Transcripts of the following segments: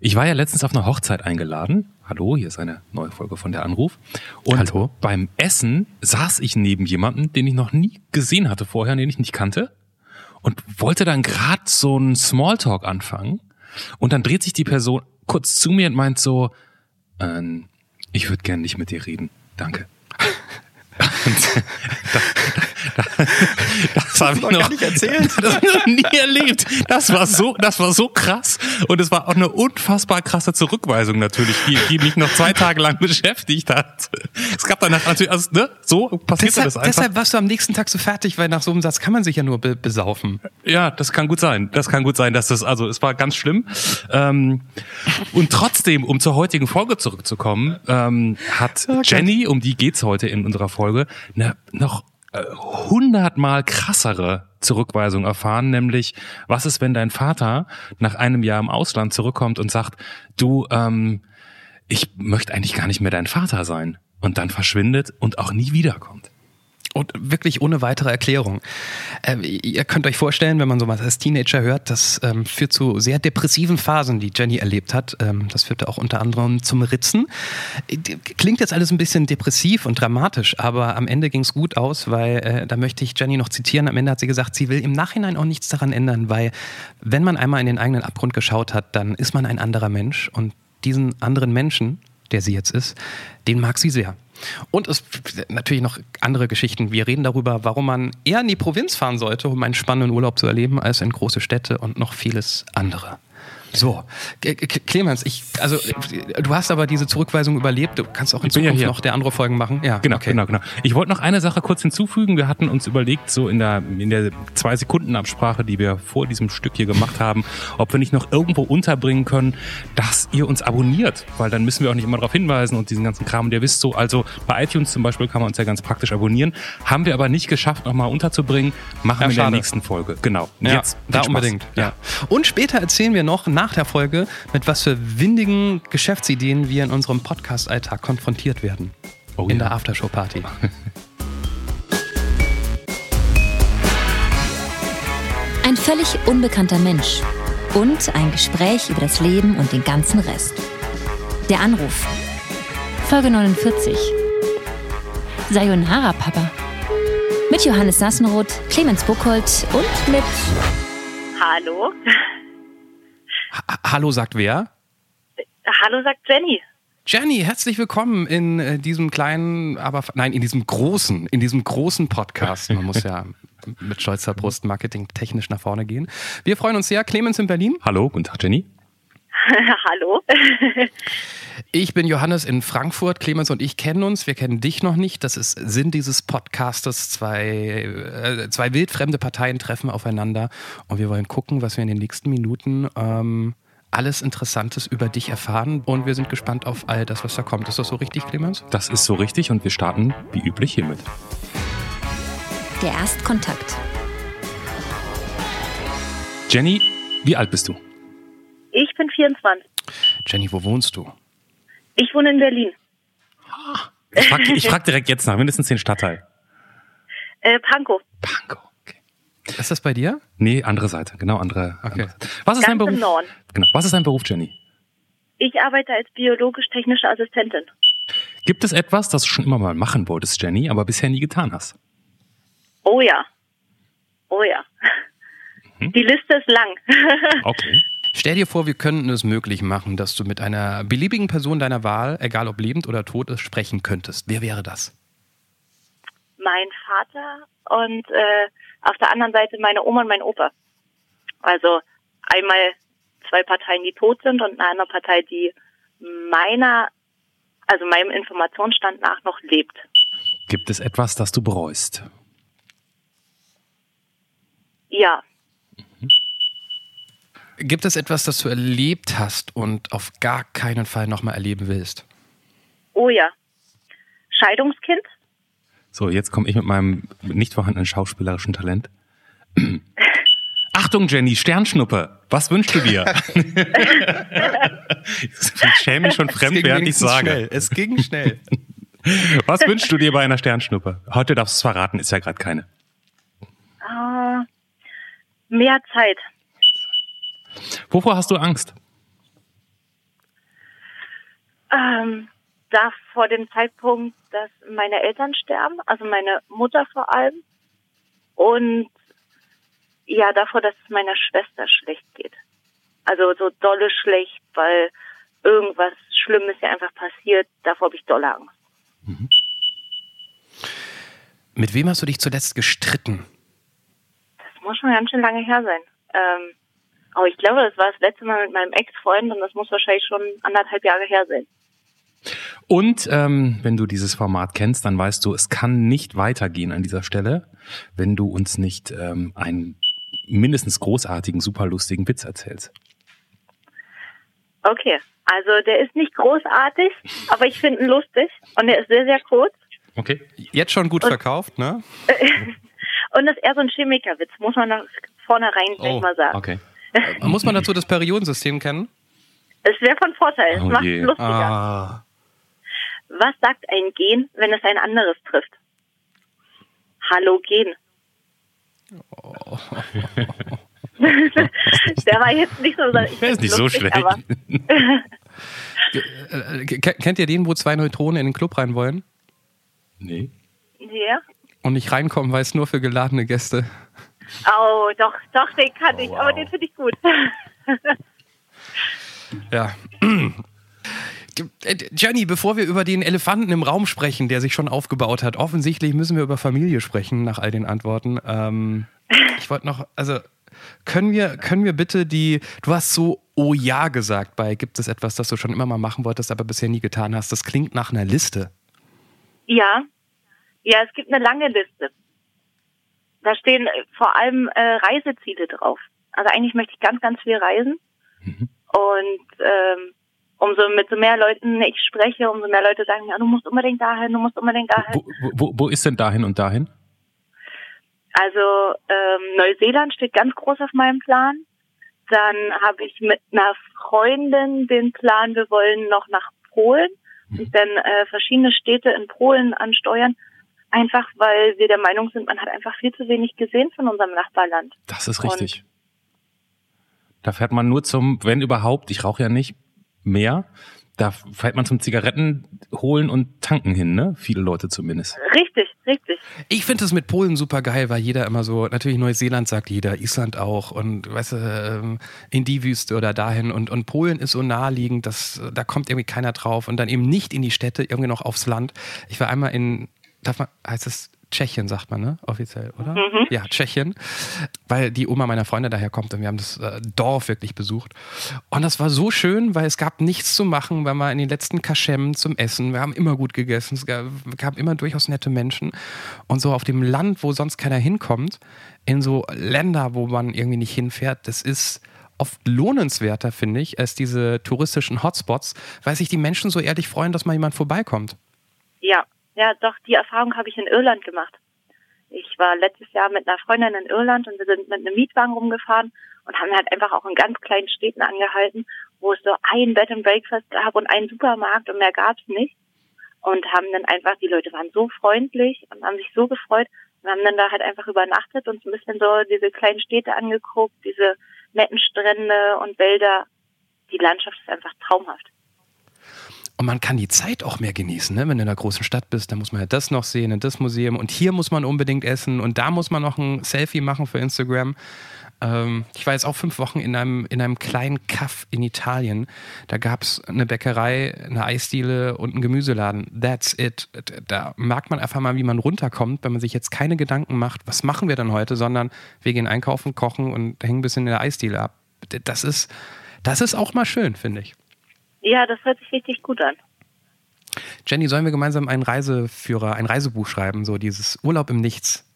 Ich war ja letztens auf einer Hochzeit eingeladen. Hallo, hier ist eine neue Folge von der Anruf. Und Hallo. beim Essen saß ich neben jemanden, den ich noch nie gesehen hatte vorher, den ich nicht kannte. Und wollte dann gerade so einen Smalltalk anfangen. Und dann dreht sich die Person kurz zu mir und meint so, ähm, ich würde gern nicht mit dir reden. Danke. Und da, da, da, das habe ich noch noch nicht erzählt. Das habe ich noch nie erlebt. Das war so, das war so krass. Und es war auch eine unfassbar krasse Zurückweisung natürlich, die, die mich noch zwei Tage lang beschäftigt hat. Es gab danach natürlich, also, ne, so passiert Deshalb, das einfach. deshalb warst du am nächsten Tag so fertig, weil nach so einem Satz kann man sich ja nur be besaufen. Ja, das kann gut sein. Das kann gut sein, dass das, also es war ganz schlimm. Ähm, und trotzdem, um zur heutigen Folge zurückzukommen, ähm, hat Jenny, um die geht's heute in unserer Folge, eine noch äh, hundertmal krassere Zurückweisung erfahren, nämlich was ist, wenn dein Vater nach einem Jahr im Ausland zurückkommt und sagt, du, ähm, ich möchte eigentlich gar nicht mehr dein Vater sein und dann verschwindet und auch nie wiederkommt. Und wirklich ohne weitere Erklärung. Ähm, ihr könnt euch vorstellen, wenn man sowas als Teenager hört, das ähm, führt zu sehr depressiven Phasen, die Jenny erlebt hat. Ähm, das führte auch unter anderem zum Ritzen. Äh, Klingt jetzt alles ein bisschen depressiv und dramatisch, aber am Ende ging es gut aus, weil äh, da möchte ich Jenny noch zitieren. Am Ende hat sie gesagt, sie will im Nachhinein auch nichts daran ändern, weil wenn man einmal in den eigenen Abgrund geschaut hat, dann ist man ein anderer Mensch und diesen anderen Menschen, der sie jetzt ist, den mag sie sehr. Und es natürlich noch andere Geschichten. Wir reden darüber, warum man eher in die Provinz fahren sollte, um einen spannenden Urlaub zu erleben, als in große Städte und noch vieles andere. So, Clemens, ich, also du hast aber diese Zurückweisung überlebt. Du kannst auch in ja Zukunft hier. noch der andere Folgen machen. Ja, Genau, okay. genau, genau. Ich wollte noch eine Sache kurz hinzufügen. Wir hatten uns überlegt, so in der, in der zwei Sekunden Absprache, die wir vor diesem Stück hier gemacht haben, ob wir nicht noch irgendwo unterbringen können, dass ihr uns abonniert, weil dann müssen wir auch nicht immer darauf hinweisen und diesen ganzen Kram. Und ihr wisst so, also bei iTunes zum Beispiel kann man uns ja ganz praktisch abonnieren. Haben wir aber nicht geschafft, nochmal unterzubringen. Machen Ja, wir in der nächsten Folge. Genau. Und Ja, Jetzt da unbedingt. Ja. Und später erzählen wir noch nach der Folge, mit was für windigen Geschäftsideen wir in unserem Podcast-Alltag konfrontiert werden. Oh in ja. der Aftershow-Party. Ein völlig unbekannter Mensch und ein Gespräch über das Leben und den ganzen Rest. Der Anruf. Folge 49. Sayonara, Papa. Mit Johannes Sassenroth, Clemens Buchholz und mit Hallo. Ha- Hallo, sagt wer? Hallo, sagt Jenny. Jenny, herzlich willkommen in äh, diesem kleinen, aber nein, in diesem großen, in diesem großen Podcast. Man muss ja mit stolzer Brust marketingtechnisch nach vorne gehen. Wir freuen uns sehr. Clemens in Berlin. Hallo, guten Tag, Jenny. Hallo. Ich bin Johannes in Frankfurt. Clemens und ich kennen uns. Wir kennen dich noch nicht. Das ist Sinn dieses Podcastes. Zwei, äh, zwei wildfremde Parteien treffen aufeinander und wir wollen gucken, was wir in den nächsten Minuten ähm, alles Interessantes über dich erfahren. Und wir sind gespannt auf all das, was da kommt. Ist das so richtig, Clemens? Das ist so richtig und wir starten wie üblich hiermit. der Erstkontakt. Jenny, wie alt bist du? Ich bin 24. Jenny, wo wohnst du? Ich wohne in Berlin. Ich frag, ich frag direkt jetzt nach, mindestens den Stadtteil. Äh, Pankow. Pankow. Okay. Ist das bei dir? Nee, andere Seite, genau andere. Okay. andere Seite. Was ist dein Ganz Beruf? im Norden. Genau. Was ist dein Beruf, Jenny? Ich arbeite als biologisch-technische Assistentin. Gibt es etwas, das du schon immer mal machen wolltest, Jenny, aber bisher nie getan hast? Oh ja. Oh ja. Die Liste ist lang. Okay. Stell dir vor, wir könnten es möglich machen, dass du mit einer beliebigen Person deiner Wahl, egal ob lebend oder tot ist, sprechen könntest. Wer wäre das? mein Vater und äh, auf der anderen Seite meine Oma und mein Opa. Also einmal zwei Parteien, die tot sind und eine andere Partei, die meiner, also meinem Informationsstand nach noch lebt. Gibt es etwas, das du bereust? Ja, Gibt es etwas, das du erlebt hast und auf gar keinen Fall nochmal erleben willst? oh ja. Scheidungskind? So, jetzt komme ich mit meinem nicht vorhandenen schauspielerischen Talent. Achtung, Jenny, Sternschnuppe. Was wünschst du dir? ich schäme mich schon fremd, während ich sage. Schnell. Es ging schnell. Was wünschst du dir bei einer Sternschnuppe? Heute darfst du es verraten, ist ja gerade keine. Ah, mehr Zeit. Wovor hast du Angst? Ähm, da vor dem Zeitpunkt, dass meine Eltern sterben, also meine Mutter vor allem. Und ja, davor, dass es meiner Schwester schlecht geht. Also so dolle schlecht, weil irgendwas Schlimmes ja einfach passiert. Davor habe ich dolle Angst. Mhm. Mit wem hast du dich zuletzt gestritten? Das muss schon ganz schön lange her sein. Ähm, aber ich glaube, das war das letzte Mal mit meinem Ex-Freund und das muss wahrscheinlich schon anderthalb Jahre her sein. Und ähm, wenn du dieses Format kennst, dann weißt du, es kann nicht weitergehen an dieser Stelle, wenn du uns nicht ähm, einen mindestens großartigen, super lustigen Witz erzählst. Okay, also der ist nicht großartig, aber ich finde ihn lustig und er ist sehr, sehr kurz. Okay. Jetzt schon gut und, verkauft, ne? und das ist eher so ein Chemikerwitz, muss man nach vornherein gleich oh, mal sagen. Okay. muss man dazu das Periodensystem kennen? Es wäre von Vorteil, es oh macht es lustiger. Ah. Was sagt ein Gen, wenn es ein anderes trifft? Halogen. Oh. Der war jetzt nicht so, Der ist nicht lustig, so schlecht. Aber äh, Kennt ihr den, wo zwei Neutronen in den Club rein wollen? Nee. Ja. Und nicht reinkommen, weil es nur für geladene Gäste. Oh, doch, doch, den kann oh, ich, wow. aber den finde ich gut. ja. Jenny, bevor wir über den Elefanten im Raum sprechen, der sich schon aufgebaut hat, offensichtlich müssen wir über Familie sprechen, nach all den Antworten. Ähm, ich wollte noch, also können wir, können wir bitte die, du hast so Oh ja gesagt bei, gibt es etwas, das du schon immer mal machen wolltest, aber bisher nie getan hast? Das klingt nach einer Liste. Ja, ja, es gibt eine lange Liste. Da stehen vor allem äh, Reiseziele drauf. Also eigentlich möchte ich ganz, ganz viel reisen. Mhm. Und ähm, umso mit so mehr Leuten ich spreche, umso mehr Leute sagen, ja, du musst unbedingt dahin, du musst unbedingt dahin. Wo, wo, wo ist denn dahin und dahin? Also ähm, Neuseeland steht ganz groß auf meinem Plan. Dann habe ich mit einer Freundin den Plan, wir wollen noch nach Polen mhm. und dann äh, verschiedene Städte in Polen ansteuern. Einfach weil wir der Meinung sind, man hat einfach viel zu wenig gesehen von unserem Nachbarland. Das ist richtig. Und da fährt man nur zum, wenn überhaupt, ich rauche ja nicht, mehr. Da fährt man zum Zigaretten holen und tanken hin, ne? Viele Leute zumindest. Richtig, richtig. Ich finde es mit Polen super geil, weil jeder immer so, natürlich Neuseeland sagt jeder, Island auch und weißt du, ähm, in die Wüste oder dahin und, und Polen ist so naheliegend, dass da kommt irgendwie keiner drauf und dann eben nicht in die Städte, irgendwie noch aufs Land. Ich war einmal in, darf man, heißt es Tschechien, sagt man, ne? Offiziell, oder? Mhm. Ja, Tschechien. Weil die Oma meiner Freunde daher kommt und wir haben das äh, Dorf wirklich besucht. Und das war so schön, weil es gab nichts zu machen. Wir waren in den letzten Kaschem zum Essen. Wir haben immer gut gegessen. Es gab, gab immer durchaus nette Menschen. Und so auf dem Land, wo sonst keiner hinkommt, in so Länder, wo man irgendwie nicht hinfährt, das ist oft lohnenswerter, finde ich, als diese touristischen Hotspots, weil sich die Menschen so ehrlich freuen, dass mal jemand vorbeikommt. Ja, ja, doch, die Erfahrung habe ich in Irland gemacht. Ich war letztes Jahr mit einer Freundin in Irland und wir sind mit einem Mietwagen rumgefahren und haben halt einfach auch in ganz kleinen Städten angehalten, wo es so ein Bed and Breakfast gab und einen Supermarkt und mehr gab's nicht. Und haben dann einfach, die Leute waren so freundlich und haben sich so gefreut und haben dann da halt einfach übernachtet und ein bisschen so diese kleinen Städte angeguckt, diese netten Strände und Wälder. Die Landschaft ist einfach traumhaft. Und man kann die Zeit auch mehr genießen, ne? wenn du in einer großen Stadt bist, dann muss man ja das noch sehen und das Museum und hier muss man unbedingt essen und da muss man noch ein Selfie machen für Instagram. Ähm, ich war jetzt auch fünf Wochen in einem, in einem kleinen Kaff in Italien. Da gab es eine Bäckerei, eine Eisdiele und einen Gemüseladen. That's it. Da merkt man einfach mal, wie man runterkommt, wenn man sich jetzt keine Gedanken macht, was machen wir dann heute, sondern wir gehen einkaufen, kochen und hängen ein bisschen in der Eisdiele ab. Das ist, das ist auch mal schön, finde ich. Ja, das hört sich richtig gut an. Jenny, sollen wir gemeinsam einen Reiseführer, ein Reisebuch schreiben, so dieses Urlaub im Nichts?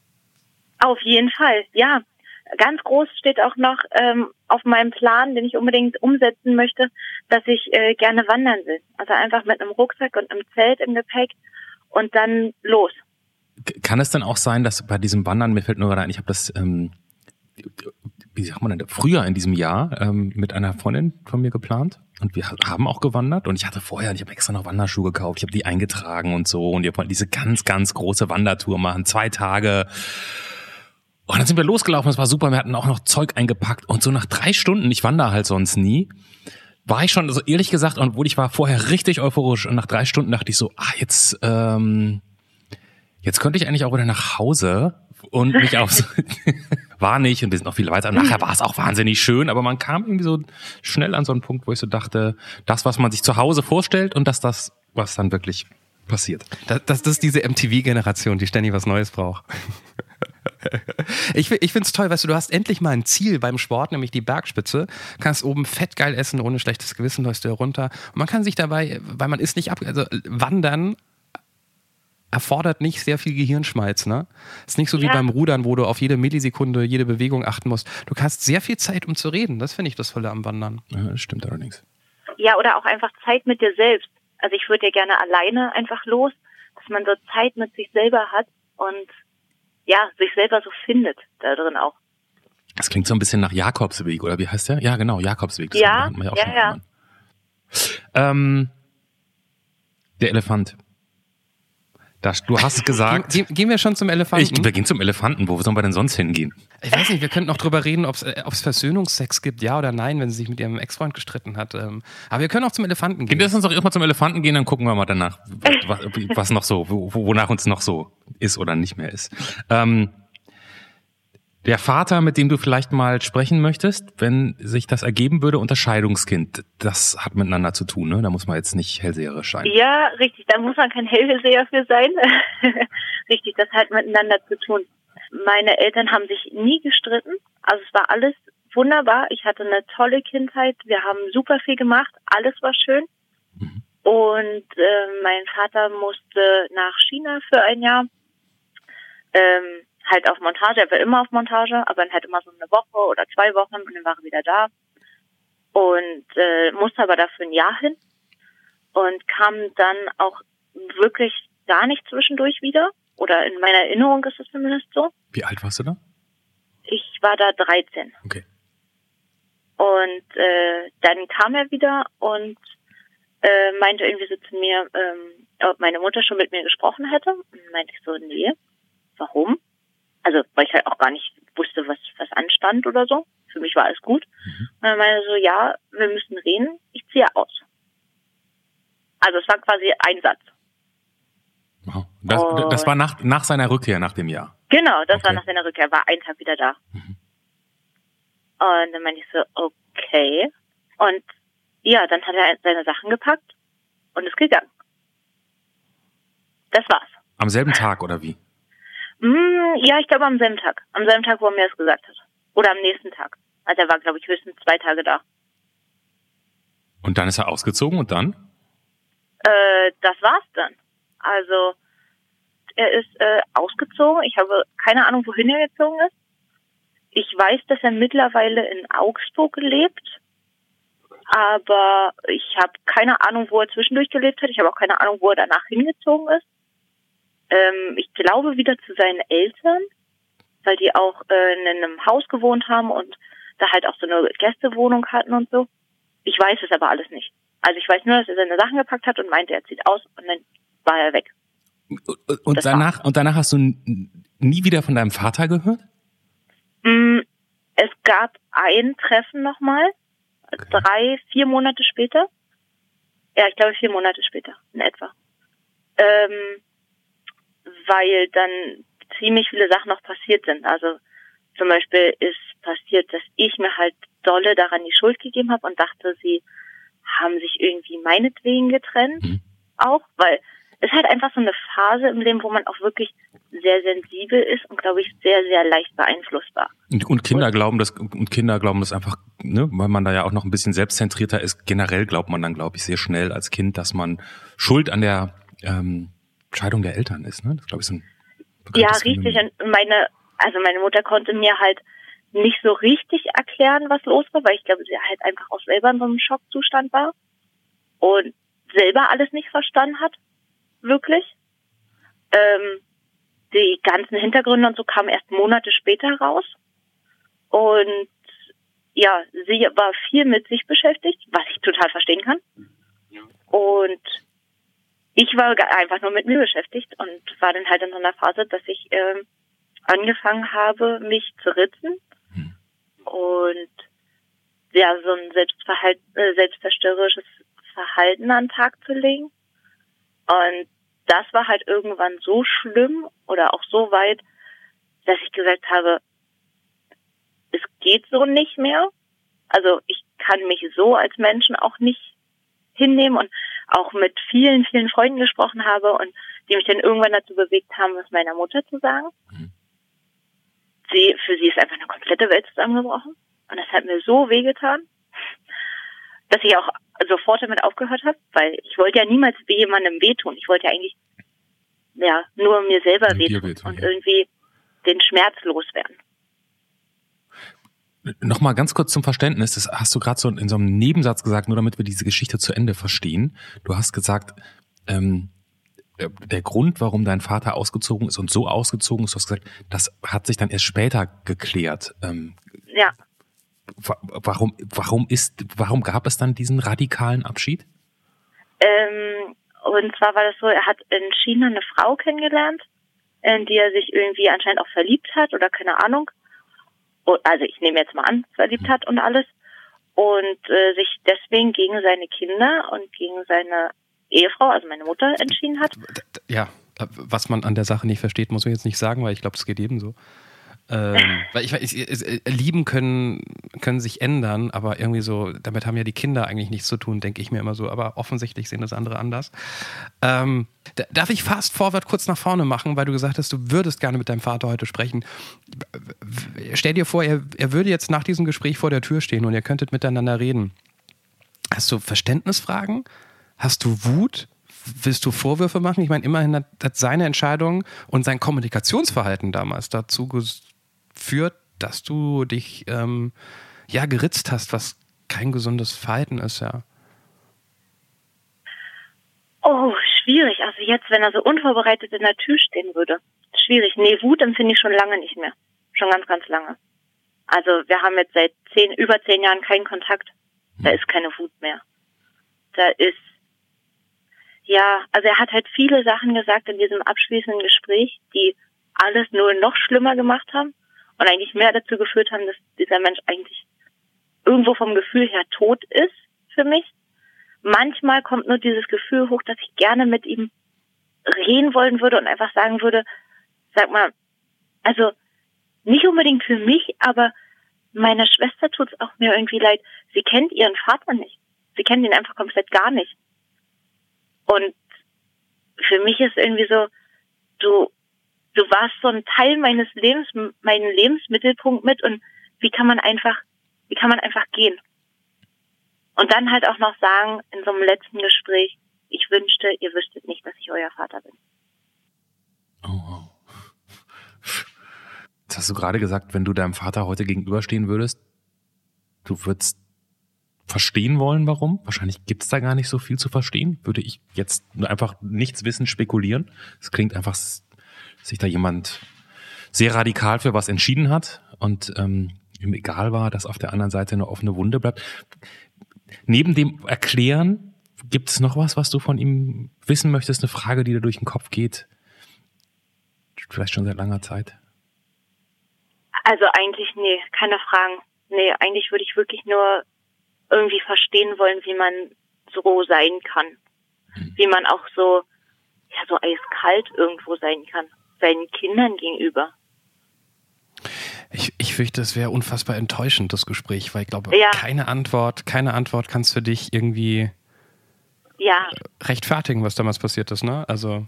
Auf jeden Fall, ja. Ganz groß steht auch noch ähm, auf meinem Plan, den ich unbedingt umsetzen möchte, dass ich äh, gerne wandern will. Also einfach mit einem Rucksack und einem Zelt im Gepäck und dann los. Kann es denn auch sein, dass bei diesem Wandern, mir fällt nur gerade ein, ich habe das ähm, wie sagt man denn, früher in diesem Jahr ähm, mit einer Freundin von mir geplant und wir haben auch gewandert und ich hatte vorher, ich habe extra noch Wanderschuhe gekauft, ich habe die eingetragen und so und wir wollten diese ganz, ganz große Wandertour machen, zwei Tage. Und dann sind wir losgelaufen, es war super, wir hatten auch noch Zeug eingepackt und so nach drei Stunden, ich wandere halt sonst nie, war ich schon, also ehrlich gesagt, obwohl ich war vorher richtig euphorisch und nach drei Stunden dachte ich so, ah, jetzt, ähm, jetzt könnte ich eigentlich auch wieder nach Hause und mich aufs, war nicht und wir sind noch viel weiter. Und nachher war es auch wahnsinnig schön, aber man kam irgendwie so schnell an so einen Punkt, wo ich so dachte, das, was man sich zu Hause vorstellt und dass das, was dann wirklich passiert. Das, das, das ist diese MTV-Generation, die ständig was Neues braucht. Ich, ich finde es toll, weißt du, du hast endlich mal ein Ziel beim Sport, nämlich die Bergspitze. Kannst oben fettgeil essen, ohne schlechtes Gewissen läufst du herunter. Und man kann sich dabei, weil man ist nicht ab, also wandern erfordert nicht sehr viel Gehirnschmalz, ne? Ist nicht so wie beim Rudern, wo du auf jede Millisekunde, jede Bewegung achten musst. Du hast sehr viel Zeit, um zu reden. Das finde ich das Tolle am Wandern. Ja, das stimmt allerdings. Ja, oder auch einfach Zeit mit dir selbst. Also ich würde ja gerne alleine einfach los, dass man so Zeit mit sich selber hat und ja, sich selber so findet da drin auch. Das klingt so ein bisschen nach Jakobsweg, oder wie heißt der? Ja, genau, Jakobsweg. Das Ja, ja, ja. Ähm, der Elefant. Das, du hast gesagt, Ge gehen wir schon zum Elefanten? ich, wir gehen zum Elefanten. Wo sollen wir denn sonst hingehen? Ich weiß nicht, wir könnten noch drüber reden, ob es äh, Versöhnungsex gibt, ja oder nein, wenn sie sich mit ihrem Ex-Freund gestritten hat. Ähm, aber wir können auch zum Elefanten gehen. Lass uns doch erstmal zum Elefanten gehen, dann gucken wir mal danach, was, was noch so, wo, wonach uns noch so ist oder nicht mehr ist. Ähm, der Vater, mit dem du vielleicht mal sprechen möchtest, wenn sich das ergeben würde, Unterscheidungskind, das hat miteinander zu tun, ne? Da muss man jetzt nicht hellseherisch sein. Ja, richtig, da muss man kein Hellseher für sein. richtig, das hat miteinander zu tun. Meine Eltern haben sich nie gestritten, also es war alles wunderbar. Ich hatte eine tolle Kindheit, wir haben super viel gemacht, alles war schön. Und äh, mein Vater musste nach China für ein Jahr. Ähm, halt auf Montage, er war immer auf Montage, aber dann halt immer so eine Woche oder zwei Wochen und dann war er wieder da. Und äh, musste aber dafür ein Jahr hin und kam dann auch wirklich gar nicht zwischendurch wieder. Oder in meiner Erinnerung ist es zumindest so. Wie alt warst du da? Ich war da 13. Okay. Und äh, dann kam er wieder und äh, meinte irgendwie so zu mir, ähm, ob meine Mutter schon mit mir gesprochen hätte. Und meinte ich so, nee. Warum? Also, weil ich halt auch gar nicht wusste, was, was anstand oder so. Für mich war alles gut. Und dann meinte so, ja, wir müssen reden, ich ziehe aus. Also es war quasi ein Satz. Wow. Das, das war nach, nach seiner Rückkehr, nach dem Jahr. Genau, das war Okay. nach seiner Rückkehr, war einen Tag wieder da. Und dann meinte ich so, okay. Und ja, dann hat er seine Sachen gepackt und ist gegangen. Das war's. Am selben Tag oder wie? Mm, ja, ich glaube am selben Tag. Am selben Tag, wo er mir das gesagt hat. Oder am nächsten Tag. Also er war, glaube ich, höchstens zwei Tage da. Und dann ist er ausgezogen und dann? Äh, das war's dann. Also er ist äh, ausgezogen. Ich habe keine Ahnung, wohin er gezogen ist. Ich weiß, dass er mittlerweile in Augsburg lebt. Aber ich habe keine Ahnung, wo er zwischendurch gelebt hat. Ich habe auch keine Ahnung, wo er danach hingezogen ist. Ähm, ich glaube wieder zu seinen Eltern, weil die auch äh, in einem Haus gewohnt haben und da halt auch so eine Gästewohnung hatten und so. Ich weiß es aber alles nicht. Also ich weiß nur, dass er seine Sachen gepackt hat und meinte, er zieht aus und dann war er weg. Und Das danach, und danach hast du nie wieder von deinem Vater gehört? Mm, Es gab ein Treffen nochmal, drei, vier Monate später. Ja, ich glaube vier Monate später, in etwa. Ähm, weil dann ziemlich viele Sachen noch passiert sind. Also zum Beispiel ist passiert, dass ich mir halt dolle daran die Schuld gegeben habe und dachte, sie haben sich irgendwie meinetwegen getrennt. Mhm. Auch, weil es halt einfach so eine Phase im Leben, wo man auch wirklich sehr sensibel ist und, glaube ich, sehr, sehr leicht beeinflussbar. Und, und Kinder glauben das, und Kinder glauben das einfach, ne, weil man da ja auch noch ein bisschen selbstzentrierter ist. Generell glaubt man dann, glaube ich, sehr schnell als Kind, dass man schuld an der ähm, Scheidung der Eltern ist. Ne? Das glaube ich so ein Ja, richtig. Und meine, also meine Mutter konnte mir halt nicht so richtig erklären, was los war, weil ich glaube, sie halt einfach auch selber in so einem Schockzustand war und selber alles nicht verstanden hat, wirklich. Ähm, die ganzen Hintergründe und so kamen erst Monate später raus. Und ja, sie war viel mit sich beschäftigt, was ich total verstehen kann. Und ich war einfach nur mit mir beschäftigt und war dann halt in so einer Phase, dass ich ähm, angefangen habe, mich zu ritzen und ja, so ein Selbstverhalten, äh, selbstzerstörerisches Verhalten an den Tag zu legen. Und das war halt irgendwann so schlimm oder auch so weit, dass ich gesagt habe, es geht so nicht mehr. Also ich kann mich so als Menschen auch nicht hinnehmen und auch mit vielen, vielen Freunden gesprochen habe und die mich dann irgendwann dazu bewegt haben, es meiner Mutter zu sagen. Mhm. Sie, für sie ist einfach eine komplette Welt zusammengebrochen. Und das hat mir so wehgetan, dass ich auch sofort damit aufgehört habe, weil ich wollte ja niemals jemandem wehtun. Ich wollte ja eigentlich ja nur mir selber wehtun und ja. irgendwie den Schmerz loswerden. Nochmal ganz kurz zum Verständnis, das hast du gerade so in so einem Nebensatz gesagt, nur damit wir diese Geschichte zu Ende verstehen. Du hast gesagt, ähm, der Grund, warum dein Vater ausgezogen ist und so ausgezogen ist, du hast gesagt, das hat sich dann erst später geklärt. Ähm, ja. Warum, warum ist, warum gab es dann diesen radikalen Abschied? Ähm, und zwar war das so, er hat in China eine Frau kennengelernt, in die er sich irgendwie anscheinend auch verliebt hat oder keine Ahnung also ich nehme jetzt mal an, verliebt hat und alles und äh, sich deswegen gegen seine Kinder und gegen seine Ehefrau, also meine Mutter, entschieden hat. Ja, was man an der Sache nicht versteht, muss ich jetzt nicht sagen, weil ich glaube, es geht jedem so. Ähm, weil ich, ich, äh, lieben können, können sich ändern, aber irgendwie so, damit haben ja die Kinder eigentlich nichts zu tun, denke ich mir immer so. Aber offensichtlich sehen das andere anders. Ähm, darf ich fast forward kurz nach vorne machen, weil du gesagt hast, du würdest gerne mit deinem Vater heute sprechen. Stell dir vor, er, er würde jetzt nach diesem Gespräch vor der Tür stehen und ihr könntet miteinander reden. Hast du Verständnisfragen? Hast du Wut? Willst du Vorwürfe machen? Ich meine, immerhin hat, hat seine Entscheidung und sein Kommunikationsverhalten damals dazu führt, dass du dich ähm, ja geritzt hast, was kein gesundes Verhalten ist, ja. Oh, schwierig. Also jetzt, wenn er so unvorbereitet in der Tür stehen würde. Schwierig. Nee, Wut empfinde ich schon lange nicht mehr. Schon ganz, ganz lange. Also wir haben jetzt seit zehn, über zehn Jahren keinen Kontakt. Da ist keine Wut mehr. Da ist, ja, also er hat halt viele Sachen gesagt in diesem abschließenden Gespräch, die alles nur noch schlimmer gemacht haben und eigentlich mehr dazu geführt haben, dass dieser Mensch eigentlich irgendwo vom Gefühl her tot ist für mich. Manchmal kommt nur dieses Gefühl hoch, dass ich gerne mit ihm reden wollen würde und einfach sagen würde, sag mal, also nicht unbedingt für mich, aber meiner Schwester tut es auch mir irgendwie leid. Sie kennt ihren Vater nicht. Sie kennt ihn einfach komplett gar nicht. Und für mich ist irgendwie so, du du warst so ein Teil meines Lebens, meinen Lebensmittelpunkt mit und wie kann man einfach, wie kann man einfach gehen? Und dann halt auch noch sagen, in so einem letzten Gespräch, ich wünschte, ihr wüsstet nicht, dass ich euer Vater bin. Oh, wow. Jetzt hast du gerade gesagt, wenn du deinem Vater heute gegenüberstehen würdest, du würdest verstehen wollen, warum. Wahrscheinlich gibt es da gar nicht so viel zu verstehen. Würde ich jetzt einfach nichts wissen, spekulieren. Es klingt einfach sich da jemand sehr radikal für was entschieden hat und ähm, ihm egal war, dass auf der anderen Seite eine offene Wunde bleibt. Neben dem Erklären, gibt es noch was, was du von ihm wissen möchtest? Eine Frage, die dir durch den Kopf geht? Vielleicht schon seit langer Zeit? Also eigentlich, nee, keine Fragen. Nee, eigentlich würde ich wirklich nur irgendwie verstehen wollen, wie man so sein kann. Hm. Wie man auch so, ja, so eiskalt irgendwo sein kann seinen Kindern gegenüber. Ich, ich fürchte, es wäre unfassbar enttäuschend, das Gespräch, weil ich glaube, ja. keine Antwort, keine Antwort kannst für dich irgendwie ja. rechtfertigen, was damals passiert ist, ne? Also.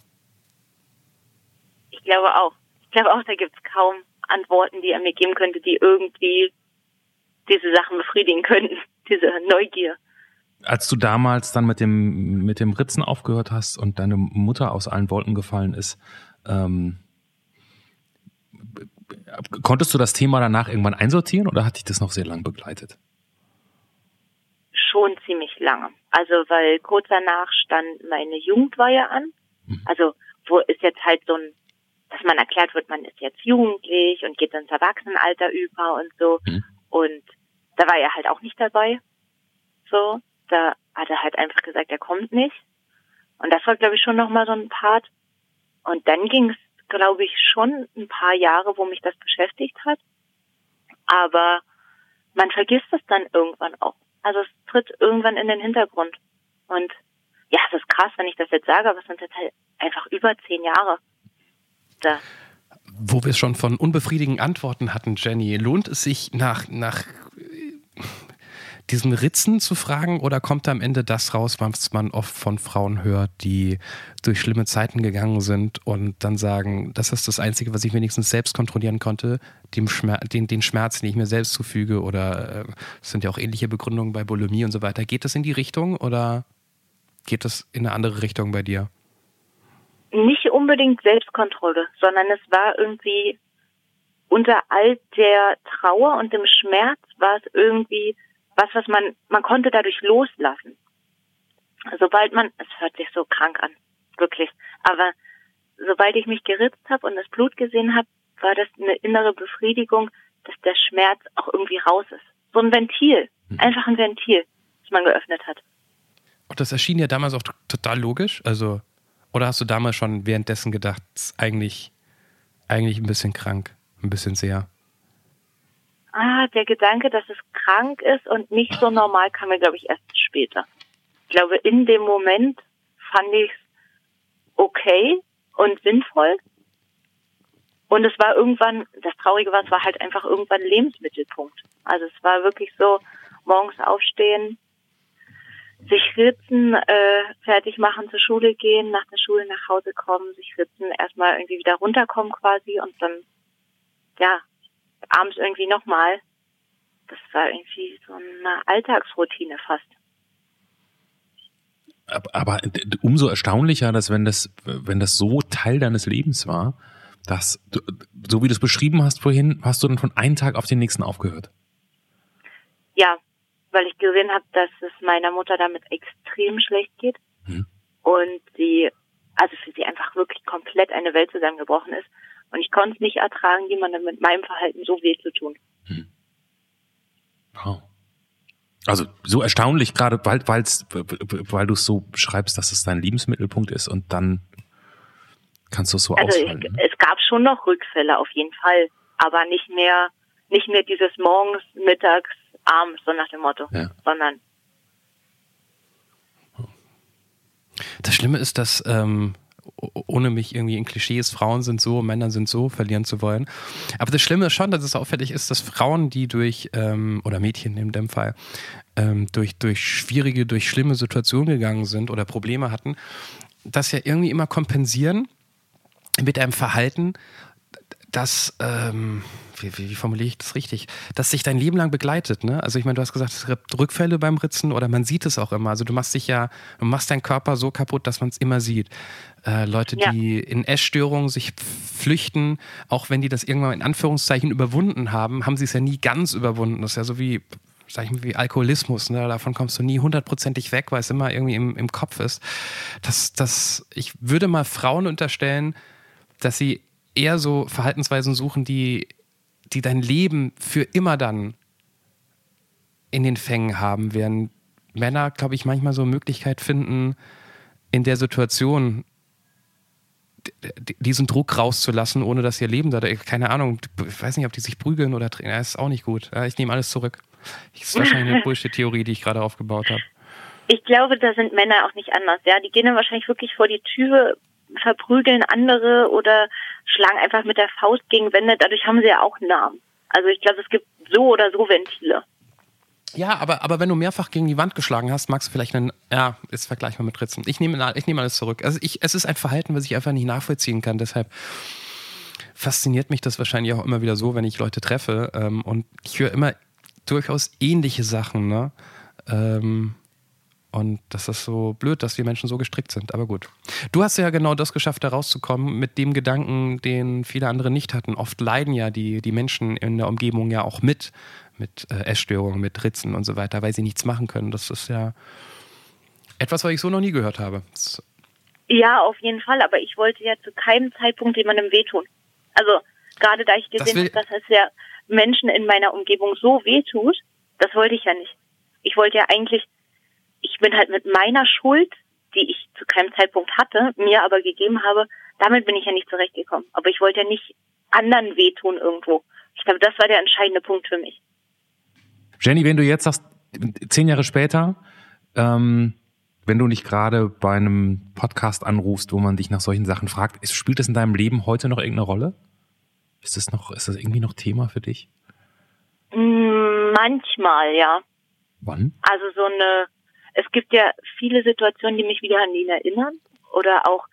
Ich glaube auch. Ich glaube auch, da gibt es kaum Antworten, die er mir geben könnte, die irgendwie diese Sachen befriedigen könnten, diese Neugier. Als du damals dann mit dem, mit dem Ritzen aufgehört hast und deine Mutter aus allen Wolken gefallen ist, ähm, konntest du das Thema danach irgendwann einsortieren oder hat dich das noch sehr lang begleitet? Schon ziemlich lange. Also weil kurz danach stand meine Jugendweihe an. Mhm. Also wo ist jetzt halt so ein, dass man erklärt wird, man ist jetzt jugendlich und geht ins Erwachsenenalter über und so. Mhm. Und da war er halt auch nicht dabei. So, da hat er halt einfach gesagt, er kommt nicht. Und das war, glaube ich, schon nochmal so ein Part, und dann ging es, glaube ich, schon ein paar Jahre, wo mich das beschäftigt hat. Aber man vergisst es dann irgendwann auch. Also es tritt irgendwann in den Hintergrund. Und ja, es ist krass, wenn ich das jetzt sage, aber es sind jetzt halt einfach über zehn Jahre. Da. Wo wir schon von unbefriedigenden Antworten hatten, Jenny, lohnt es sich nach, nach diesen Ritzen zu fragen oder kommt am Ende das raus, was man oft von Frauen hört, die durch schlimme Zeiten gegangen sind und dann sagen, das ist das Einzige, was ich wenigstens selbst kontrollieren konnte, dem Schmer den, den Schmerz, den ich mir selbst zufüge oder äh, es sind ja auch ähnliche Begründungen bei Bulimie und so weiter. Geht das in die Richtung oder geht das in eine andere Richtung bei dir? Nicht unbedingt Selbstkontrolle, sondern es war irgendwie unter all der Trauer und dem Schmerz war es irgendwie was, was man, man konnte dadurch loslassen. Sobald man, es hört sich so krank an, wirklich, aber sobald ich mich geritzt habe und das Blut gesehen habe, war das eine innere Befriedigung, dass der Schmerz auch irgendwie raus ist. So ein Ventil, mhm. einfach ein Ventil, das man geöffnet hat. Und das erschien ja damals auch total logisch, also oder hast du damals schon währenddessen gedacht, eigentlich eigentlich ein bisschen krank, ein bisschen sehr? Ah, der Gedanke, dass es krank ist und nicht so normal, kam mir, glaube ich, erst später. Ich glaube, in dem Moment fand ich es okay und sinnvoll. Und es war irgendwann, das Traurige war, es war halt einfach irgendwann Lebensmittelpunkt. Also es war wirklich so, morgens aufstehen, sich ritzen, äh, fertig machen, zur Schule gehen, nach der Schule nach Hause kommen, sich ritzen, erstmal irgendwie wieder runterkommen quasi und dann, ja, abends irgendwie nochmal. Das war irgendwie so eine Alltagsroutine fast. Aber umso erstaunlicher, dass wenn das, wenn das so Teil deines Lebens war, dass, so wie du es beschrieben hast vorhin, hast du dann von einem Tag auf den nächsten aufgehört. Ja, weil ich gesehen habe, dass es meiner Mutter damit extrem schlecht geht hm. und sie, also für sie einfach wirklich komplett eine Welt zusammengebrochen ist und ich konnte es nicht ertragen, jemandem mit meinem Verhalten so weh zu tun. Hm. Wow. Also so erstaunlich, gerade weil, weil's, weil du es so beschreibst, dass es dein Lebensmittelpunkt ist und dann kannst du es so also aushalten. Es, es gab schon noch Rückfälle auf jeden Fall, aber nicht mehr, nicht mehr dieses morgens, mittags, abends, so nach dem Motto, ja. sondern das Schlimme ist, dass ähm, ohne mich irgendwie in Klischees, Frauen sind so, Männer sind so, verlieren zu wollen. Aber das Schlimme ist schon, dass es auffällig ist, dass Frauen, die durch, ähm, oder Mädchen in dem Fall, ähm, durch, durch schwierige, durch schlimme Situationen gegangen sind oder Probleme hatten, das ja irgendwie immer kompensieren mit einem Verhalten, das, ähm, wie, wie, formuliere ich das richtig, dass sich dein Leben lang begleitet. Ne? Also ich meine, du hast gesagt, es gibt Rückfälle beim Ritzen oder man sieht es auch immer. Also du machst dich ja, du machst deinen Körper so kaputt, dass man es immer sieht. Äh, Leute, ja. die in Essstörungen sich flüchten, auch wenn die das irgendwann in Anführungszeichen überwunden haben, haben sie es ja nie ganz überwunden. Das ist ja so wie sag ich mal, wie Alkoholismus, ne? davon kommst du nie hundertprozentig weg, weil es immer irgendwie im, im Kopf ist. Das, das, ich würde mal Frauen unterstellen, dass sie eher so Verhaltensweisen suchen, die, die dein Leben für immer dann in den Fängen haben, während Männer, glaube ich, manchmal so Möglichkeit finden, in der Situation diesen Druck rauszulassen, ohne dass ihr Leben da, keine Ahnung, ich weiß nicht, ob die sich prügeln oder drehen, das ist auch nicht gut. Ich nehme alles zurück. Das ist wahrscheinlich eine Bullshit-Theorie, die ich gerade aufgebaut habe. Ich glaube, da sind Männer auch nicht anders. Ja, die gehen dann wahrscheinlich wirklich vor die Tür, verprügeln andere oder schlagen einfach mit der Faust gegen Wände. Dadurch haben sie ja auch Namen. Also ich glaube, es gibt so oder so Ventile. Ja, aber, aber wenn du mehrfach gegen die Wand geschlagen hast, magst du vielleicht einen, ja, ist vergleichbar mit Ritzen. Ich nehme, ich nehme alles zurück. Also ich, es ist ein Verhalten, was ich einfach nicht nachvollziehen kann. Deshalb fasziniert mich das wahrscheinlich auch immer wieder so, wenn ich Leute treffe. Ähm, und ich höre immer durchaus ähnliche Sachen, ne? Ähm, und das ist so blöd, dass die Menschen so gestrickt sind. Aber gut. Du hast ja genau das geschafft, da rauszukommen mit dem Gedanken, den viele andere nicht hatten. Oft leiden ja die, die Menschen in der Umgebung ja auch mit, mit äh, Essstörungen, mit Ritzen und so weiter, weil sie nichts machen können. Das ist ja etwas, was ich so noch nie gehört habe. Das ja, auf jeden Fall. Aber ich wollte ja zu keinem Zeitpunkt jemandem wehtun. Also gerade da ich gesehen habe, dass es ja Menschen in meiner Umgebung so wehtut, das wollte ich ja nicht. Ich wollte ja eigentlich ich bin halt mit meiner Schuld, die ich zu keinem Zeitpunkt hatte, mir aber gegeben habe, damit bin ich ja nicht zurechtgekommen. Aber ich wollte ja nicht anderen wehtun irgendwo. Ich glaube, das war der entscheidende Punkt für mich. Jenny, wenn du jetzt sagst, zehn Jahre später, ähm, wenn du nicht gerade bei einem Podcast anrufst, wo man dich nach solchen Sachen fragt, ist, spielt das in deinem Leben heute noch irgendeine Rolle? Ist das noch, ist das irgendwie noch Thema für dich? Mm, Manchmal, ja. Wann? Also so eine, es gibt ja viele Situationen, die mich wieder an ihn erinnern. Oder auch,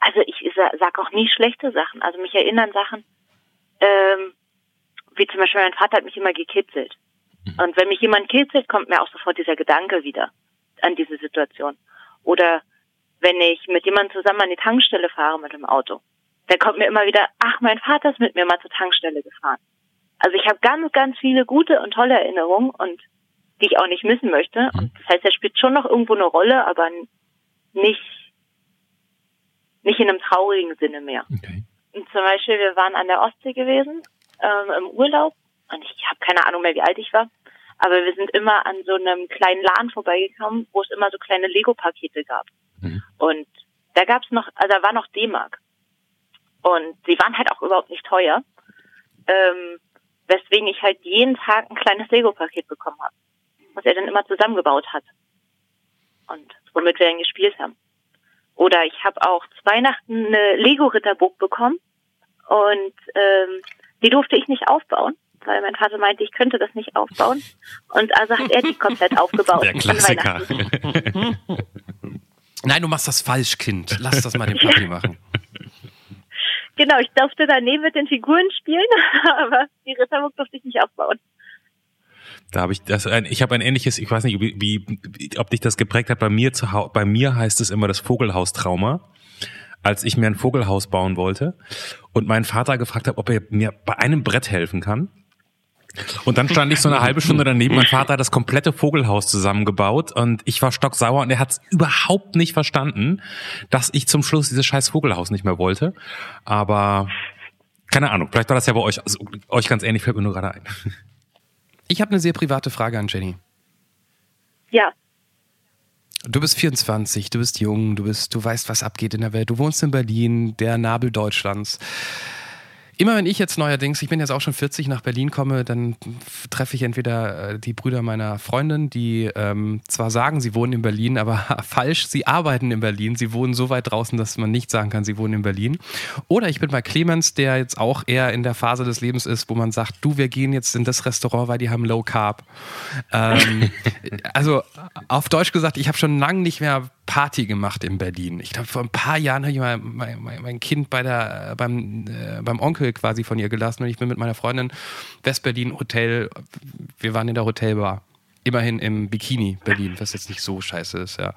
also ich sa- sag auch nie schlechte Sachen. Also mich erinnern Sachen, ähm, wie zum Beispiel mein Vater hat mich immer gekitzelt. Und wenn mich jemand kitzelt, kommt mir auch sofort dieser Gedanke wieder an diese Situation. Oder wenn ich mit jemandem zusammen an die Tankstelle fahre mit dem Auto, dann kommt mir immer wieder, ach, mein Vater ist mit mir mal zur Tankstelle gefahren. Also ich habe ganz, ganz viele gute und tolle Erinnerungen und die ich auch nicht missen möchte. Und das heißt, er spielt schon noch irgendwo eine Rolle, aber nicht, nicht in einem traurigen Sinne mehr. Okay. Und zum Beispiel, wir waren an der Ostsee gewesen, ähm, im Urlaub. Und ich habe keine Ahnung mehr, wie alt ich war. Aber wir sind immer an so einem kleinen Laden vorbeigekommen, wo es immer so kleine Lego-Pakete gab. Mhm. Und da gab's noch, also da war noch D-Mark. Und sie waren halt auch überhaupt nicht teuer. Ähm, weswegen ich halt jeden Tag ein kleines Lego-Paket bekommen habe. Was er dann immer zusammengebaut hat. Und womit wir dann gespielt haben. Oder ich habe auch zu Weihnachten eine Lego-Ritterburg bekommen. Und ähm, die durfte ich nicht aufbauen, weil mein Vater meinte, ich könnte das nicht aufbauen. Und also hat er die komplett aufgebaut. Der Klassiker. Nein, du machst das falsch, Kind. Lass das mal den Papi machen. Genau, ich durfte daneben mit den Figuren spielen, aber die Ritterburg durfte ich nicht aufbauen. Da habe ich das ein, ich habe ein ähnliches, ich weiß nicht, wie, wie ob dich das geprägt hat. Bei mir zu bei mir heißt es immer das Vogelhaustrauma. Als ich mir ein Vogelhaus bauen wollte und meinen Vater gefragt habe, ob er mir bei einem Brett helfen kann. Und dann stand ich so eine halbe Stunde daneben. Mein Vater hat das komplette Vogelhaus zusammengebaut und ich war stocksauer und er hat es überhaupt nicht verstanden, dass ich zum Schluss dieses scheiß Vogelhaus nicht mehr wollte. Aber keine Ahnung, vielleicht war das ja bei euch, also, euch ganz ähnlich, fällt mir nur gerade ein. Ich habe eine sehr private Frage an Jenny. Ja, Du bist 24, du bist jung, du bist, du weißt, was abgeht in der Welt. Du wohnst in Berlin, der Nabel Deutschlands. Immer wenn ich jetzt neuerdings, ich bin jetzt auch schon 40, nach Berlin komme, dann treffe ich entweder äh, die Brüder meiner Freundin, die ähm, zwar sagen, sie wohnen in Berlin, aber falsch, sie arbeiten in Berlin. Sie wohnen so weit draußen, dass man nicht sagen kann, sie wohnen in Berlin. Oder ich bin bei Clemens, der jetzt auch eher in der Phase des Lebens ist, wo man sagt, du, wir gehen jetzt in das Restaurant, weil die haben Low Carb. Ähm, also auf Deutsch gesagt, ich habe schon lange nicht mehr Party gemacht in Berlin. Ich glaube, vor ein paar Jahren habe ich mal mein, mein, mein Kind bei der, beim, äh, beim Onkel quasi von ihr gelassen und ich bin mit meiner Freundin Westberlin Hotel, wir waren in der Hotelbar. Immerhin im Bikini Berlin, was jetzt nicht so scheiße ist, ja.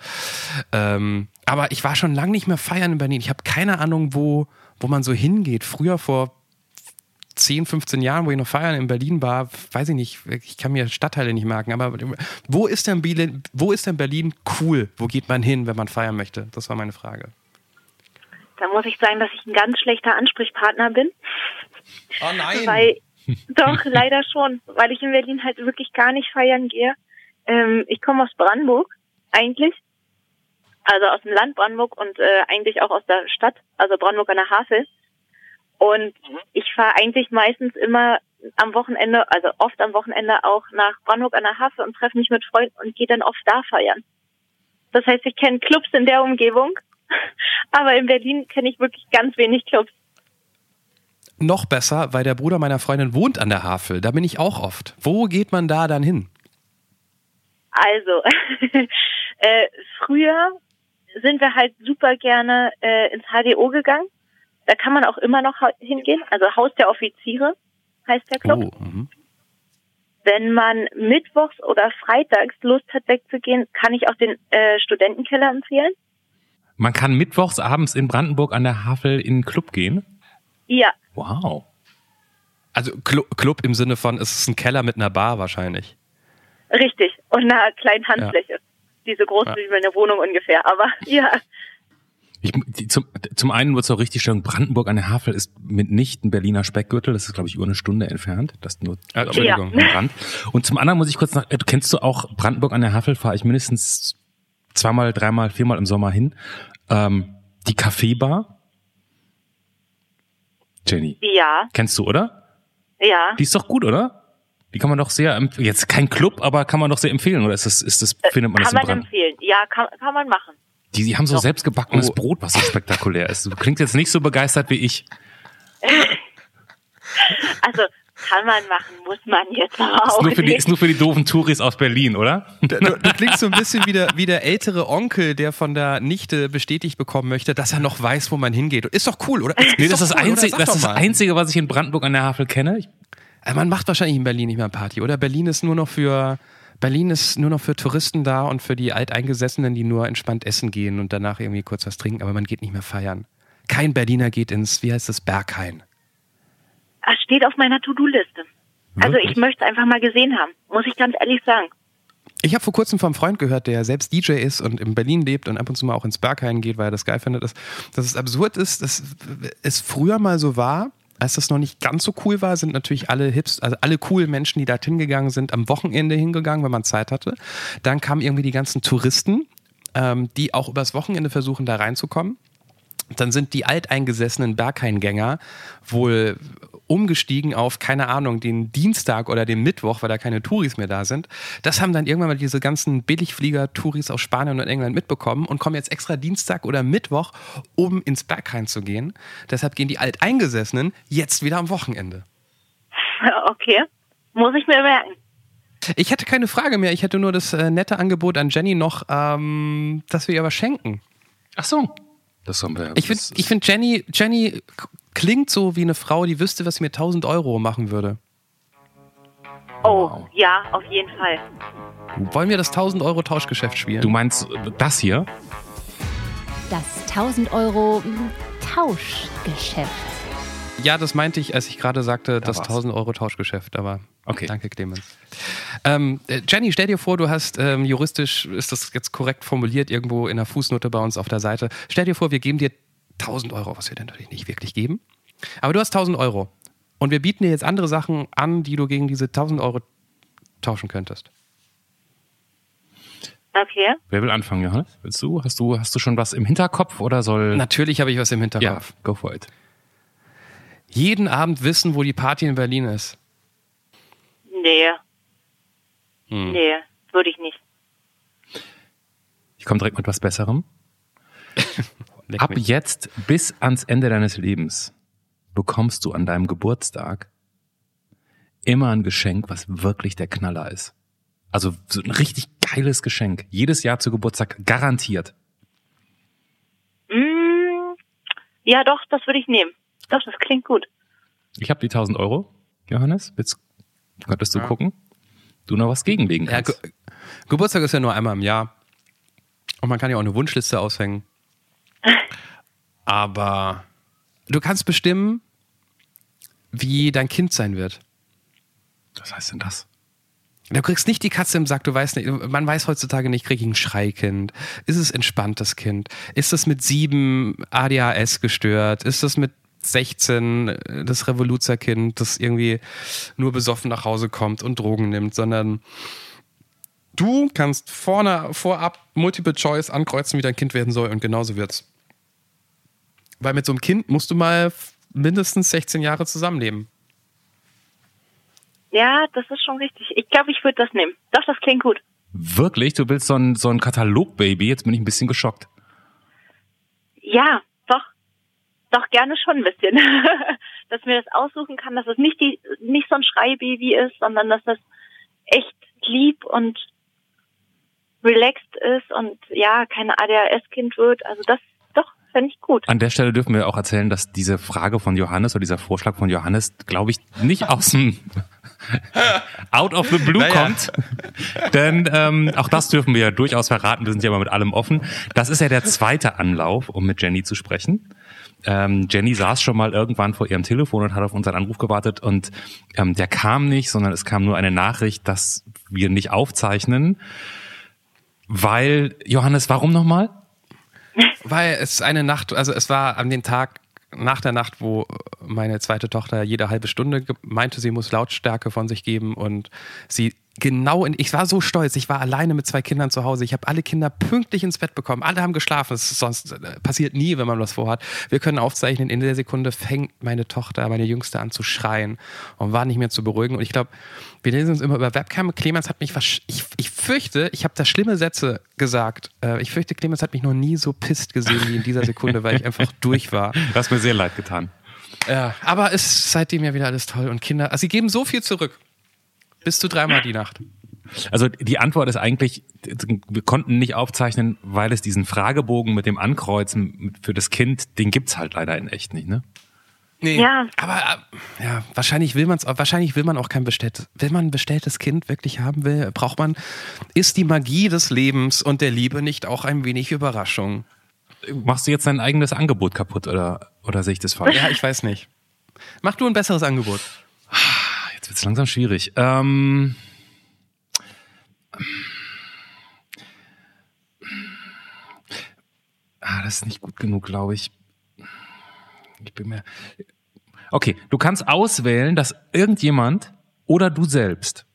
Ähm, aber ich war schon lange nicht mehr feiern in Berlin. Ich habe keine Ahnung, wo, wo man so hingeht. Früher vor 10, 15 Jahren, wo ich noch feiern in Berlin war, weiß ich nicht, ich kann mir Stadtteile nicht merken, aber wo ist denn Berlin, wo ist denn Berlin cool? Wo geht man hin, wenn man feiern möchte? Das war meine Frage. da muss ich sagen, dass ich ein ganz schlechter Ansprechpartner bin. Oh nein! Weil, doch, leider schon, weil ich in Berlin halt wirklich gar nicht feiern gehe. Ähm, ich komme aus Brandenburg, eigentlich. Also aus dem Land Brandenburg und äh, eigentlich auch aus der Stadt, also Brandenburg an der Havel. Und ich fahre eigentlich meistens immer am Wochenende, also oft am Wochenende auch nach Brandenburg an der Havel und treffe mich mit Freunden und gehe dann oft da feiern. Das heißt, ich kenne Clubs in der Umgebung, aber in Berlin kenne ich wirklich ganz wenig Clubs. Noch besser, weil der Bruder meiner Freundin wohnt an der Havel. Da bin ich auch oft. Wo geht man da dann hin? Also, äh, früher sind wir halt super gerne äh, ins HDO gegangen. Da kann man auch immer noch hingehen. Also Haus der Offiziere heißt der Club. Oh, mhm. Wenn man mittwochs oder freitags Lust hat wegzugehen, kann ich auch den äh, Studentenkeller empfehlen. Man kann mittwochs abends in Brandenburg an der Havel in den Club gehen. Ja, Wow. Also Clu Club im Sinne von, es ist ein Keller mit einer Bar wahrscheinlich. richtig. Und einer kleinen Handfläche. Die so groß Ja. wie meine Wohnung ungefähr. Aber ja, Ich, die, zum, zum einen wird zur Richtigstellung, Brandenburg an der Havel ist mitnichten Berliner Speckgürtel, das ist, glaube ich, über eine Stunde entfernt. Das nur Entschuldigung. am Rand. Und zum anderen muss ich kurz nach, äh, kennst du auch Brandenburg an der Havel, fahre ich mindestens zweimal, dreimal, viermal im Sommer hin. Ähm, die Kaffeebar. Jenny, ja, kennst du, oder? ja. Die ist doch gut, oder? Die kann man doch sehr, empf- jetzt kein Club, aber kann man doch sehr empfehlen, oder ist das, ist das, findet man Äh, kann das im man Brand? empfehlen. Ja, kann, kann man machen. Die, die haben so Doch. selbstgebackenes Oh. Brot, was so spektakulär ist. Du klingt jetzt nicht so begeistert wie ich. Also kann man machen, muss man jetzt aber Ist auch nur, für die, ist nur für die doofen Touris aus Berlin, oder? Du, du klingst so ein bisschen wie der, wie der ältere Onkel, der von der Nichte bestätigt bekommen möchte, dass er noch weiß, wo man hingeht. Ist doch cool, oder? Ist Nee, das ist cool, Sag das, ist das. Einzige, was ich in Brandenburg an der Havel kenne. Ich, Äh, Man macht wahrscheinlich in Berlin nicht mehr Party, oder? Berlin ist nur noch für Berlin ist nur noch für Touristen da und für die Alteingesessenen, die nur entspannt essen gehen und danach irgendwie kurz was trinken, aber man geht nicht mehr feiern. Kein Berliner geht ins, wie heißt das, Berghain. Das steht auf meiner To-Do-Liste. Also ich möchte es einfach mal gesehen haben, muss ich ganz ehrlich sagen. Ich habe vor kurzem vom Freund gehört, der selbst DJ ist und in Berlin lebt und ab und zu mal auch ins Berghain geht, weil er das geil findet, dass, dass es absurd ist, dass es früher mal so war, als das noch nicht ganz so cool war, sind natürlich alle Hips, also alle coolen Menschen, die dorthin gegangen sind, am Wochenende hingegangen, wenn man Zeit hatte. Dann kamen irgendwie die ganzen Touristen, ähm, die auch übers Wochenende versuchen, da reinzukommen. Dann sind die alteingesessenen Berghain-Gänger wohl umgestiegen auf, keine Ahnung, den Dienstag oder den Mittwoch, weil da keine Touris mehr da sind. Das haben dann irgendwann mal diese ganzen Billigflieger-Touris aus Spanien und England mitbekommen und kommen jetzt extra Dienstag oder Mittwoch, um ins Berghain zu gehen. Deshalb gehen die Alteingesessenen jetzt wieder am Wochenende. Okay, muss ich mir merken. Ich hätte keine Frage mehr. Ich hätte nur das äh, nette Angebot an Jenny noch, ähm, dass wir ihr was schenken. ach so. Das haben wir. Ich finde, find Jenny, Jenny klingt so wie eine Frau, die wüsste, was sie mit 1000 Euro machen würde. Oh, ja, auf jeden Fall. Wollen wir das 1000 Euro Tauschgeschäft spielen? Du meinst das hier? Das 1000 Euro Tauschgeschäft. ja, das meinte ich, als ich gerade sagte, das war's. 1000 Euro Tauschgeschäft. Aber Okay. danke, Clemens. Ähm, äh, Jenny, stell dir vor, du hast ähm, juristisch, ist das jetzt korrekt formuliert, irgendwo in der Fußnote bei uns auf der Seite. Stell dir vor, wir geben dir 1000 Euro, was wir dir natürlich nicht wirklich geben. Aber du hast 1000 Euro. Und wir bieten dir jetzt andere Sachen an, die du gegen diese 1000 Euro tauschen könntest. Okay. Wer will anfangen, Johannes? Willst du? Hast du, hast du schon was im Hinterkopf oder soll. Natürlich habe ich was im ja, Hinterkopf. go for it. Jeden Abend wissen, wo die Party in Berlin ist. Nee, Hm. nee, würde ich nicht. Ich komme direkt mit was Besserem. Leck Ab mich. jetzt bis ans Ende deines Lebens bekommst du an deinem Geburtstag immer ein Geschenk, was wirklich der Knaller ist. Also so ein richtig geiles Geschenk. Jedes Jahr zu Geburtstag garantiert. Mm, ja, doch, das würde ich nehmen. Doch, das klingt gut. Ich habe die 1000 Euro, Johannes. Jetzt könntest du Ja. gucken. Du noch was gegenlegen Ja, kannst. Ge Geburtstag ist ja nur einmal im Jahr. Und man kann ja auch eine Wunschliste aushängen. Aber du kannst bestimmen, wie dein Kind sein wird. was heißt denn das? Du kriegst nicht die Katze im Sack, du weißt nicht, man weiß heutzutage nicht, krieg ich ein Schreikind? Ist es entspanntes Kind? Ist es mit sieben ADHS gestört? Ist es mit 16 äh, das Revoluzerkind, das irgendwie nur besoffen nach Hause kommt und Drogen nimmt, sondern du kannst vorne, vorab Multiple Choice ankreuzen, wie dein Kind werden soll und genauso wird's. Weil mit so einem Kind musst du mal mindestens 16 Jahre zusammenleben. Ja, das ist schon richtig. Ich glaube, ich würde das nehmen. Doch, das klingt gut. Wirklich? Du willst so ein, so ein Katalog-Baby? Jetzt bin ich ein bisschen geschockt. Ja, doch. Doch gerne schon ein bisschen. dass mir das aussuchen kann, dass es nicht die, nicht so ein Schreibaby ist, sondern dass das echt lieb und relaxed ist und ja, kein ADHS-Kind wird. Also das, doch, fände ich gut. An der Stelle dürfen wir auch erzählen, dass diese Frage von Johannes oder dieser Vorschlag von Johannes, glaube ich, nicht aus dem out of the blue Naja. kommt. Denn ähm, auch das dürfen wir ja durchaus verraten. Wir sind ja immer mit allem offen. Das ist ja der zweite Anlauf, um mit Jenny zu sprechen. Ähm, Jenny saß schon mal irgendwann vor ihrem Telefon und hat auf unseren Anruf gewartet und ähm, der kam nicht, sondern es kam nur eine Nachricht, dass wir nicht aufzeichnen, weil Johannes, warum nochmal? Weil es eine Nacht, also es war an den Tag nach der Nacht, wo meine zweite Tochter jede halbe Stunde meinte, sie muss Lautstärke von sich geben und sie genau in, ich war so stolz, ich war alleine mit zwei Kindern zu Hause, ich habe alle Kinder pünktlich ins Bett bekommen, alle haben geschlafen, das ist sonst äh, passiert nie, wenn man was vorhat. Wir können aufzeichnen, in der Sekunde fängt meine Tochter, meine Jüngste an zu schreien und war nicht mehr zu beruhigen und ich glaube, wir lesen uns immer über Webcam, Clemens hat mich, ich, ich fürchte, ich habe da schlimme Sätze gesagt, äh, ich fürchte, Clemens hat mich noch nie so pisst gesehen wie in dieser Sekunde, weil ich einfach durch war. Du hast mir sehr leid getan. Ja, aber es ist seitdem ja wieder alles toll und Kinder, also sie geben so viel zurück. Bis zu dreimal die Nacht. Also die Antwort ist eigentlich, wir konnten nicht aufzeichnen, weil es diesen Fragebogen mit dem Ankreuzen für das Kind, den gibt's halt leider in echt nicht, ne? Nee. Ja. Aber äh, ja, wahrscheinlich will man es, wahrscheinlich will man auch kein bestelltes. Wenn man ein bestelltes Kind wirklich haben will, braucht man, ist die Magie des Lebens und der Liebe nicht auch ein wenig Überraschung? Machst du jetzt dein eigenes Angebot kaputt oder, oder sehe ich das falsch? Ja, ich weiß nicht. Mach du ein besseres Angebot. Jetzt wird es langsam schwierig. Ähm, ah, das ist nicht gut genug, glaube ich. Ich bin mir. Okay, du kannst auswählen, dass irgendjemand oder du selbst